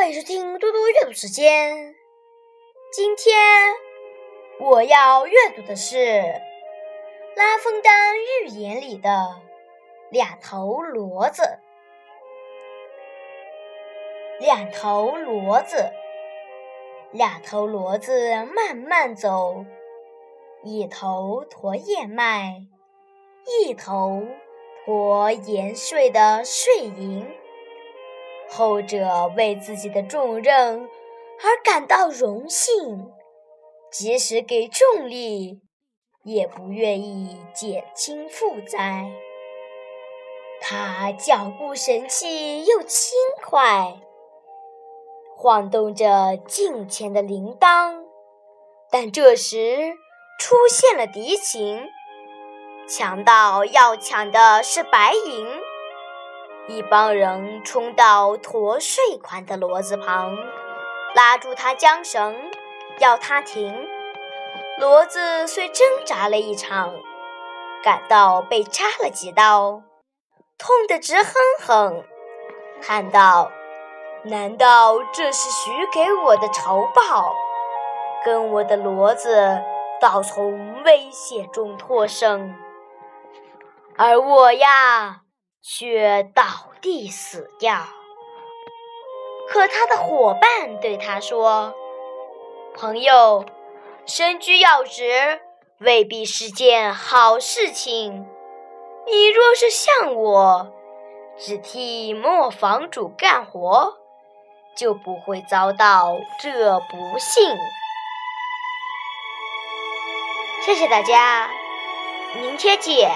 欢迎收听嘟嘟阅读时间。今天我要阅读的是《拉风丹寓言》里的两头骡子。两头骡子，两头骡子慢慢走，一头驮燕麦，一头驮盐税的税银。后者为自己的重任而感到荣幸，即使给重力，也不愿意减轻负载。他脚步神气又轻快，晃动着近前的铃铛。但这时出现了敌情，强盗要抢的是白银。一帮人冲到驮税款的骡子旁，拉住他缰绳，要他停。骡子虽挣扎了一场，感到被扎了几刀，痛得直哼哼，喊道：“难道这是许给我的仇报？跟我的骡子倒从危险中脱身，而我呀……”却倒地死掉。可他的伙伴对他说：“朋友，身居要职未必是件好事情。你若是像我，只替磨坊主干活，就不会遭到这不幸。”谢谢大家，明天见。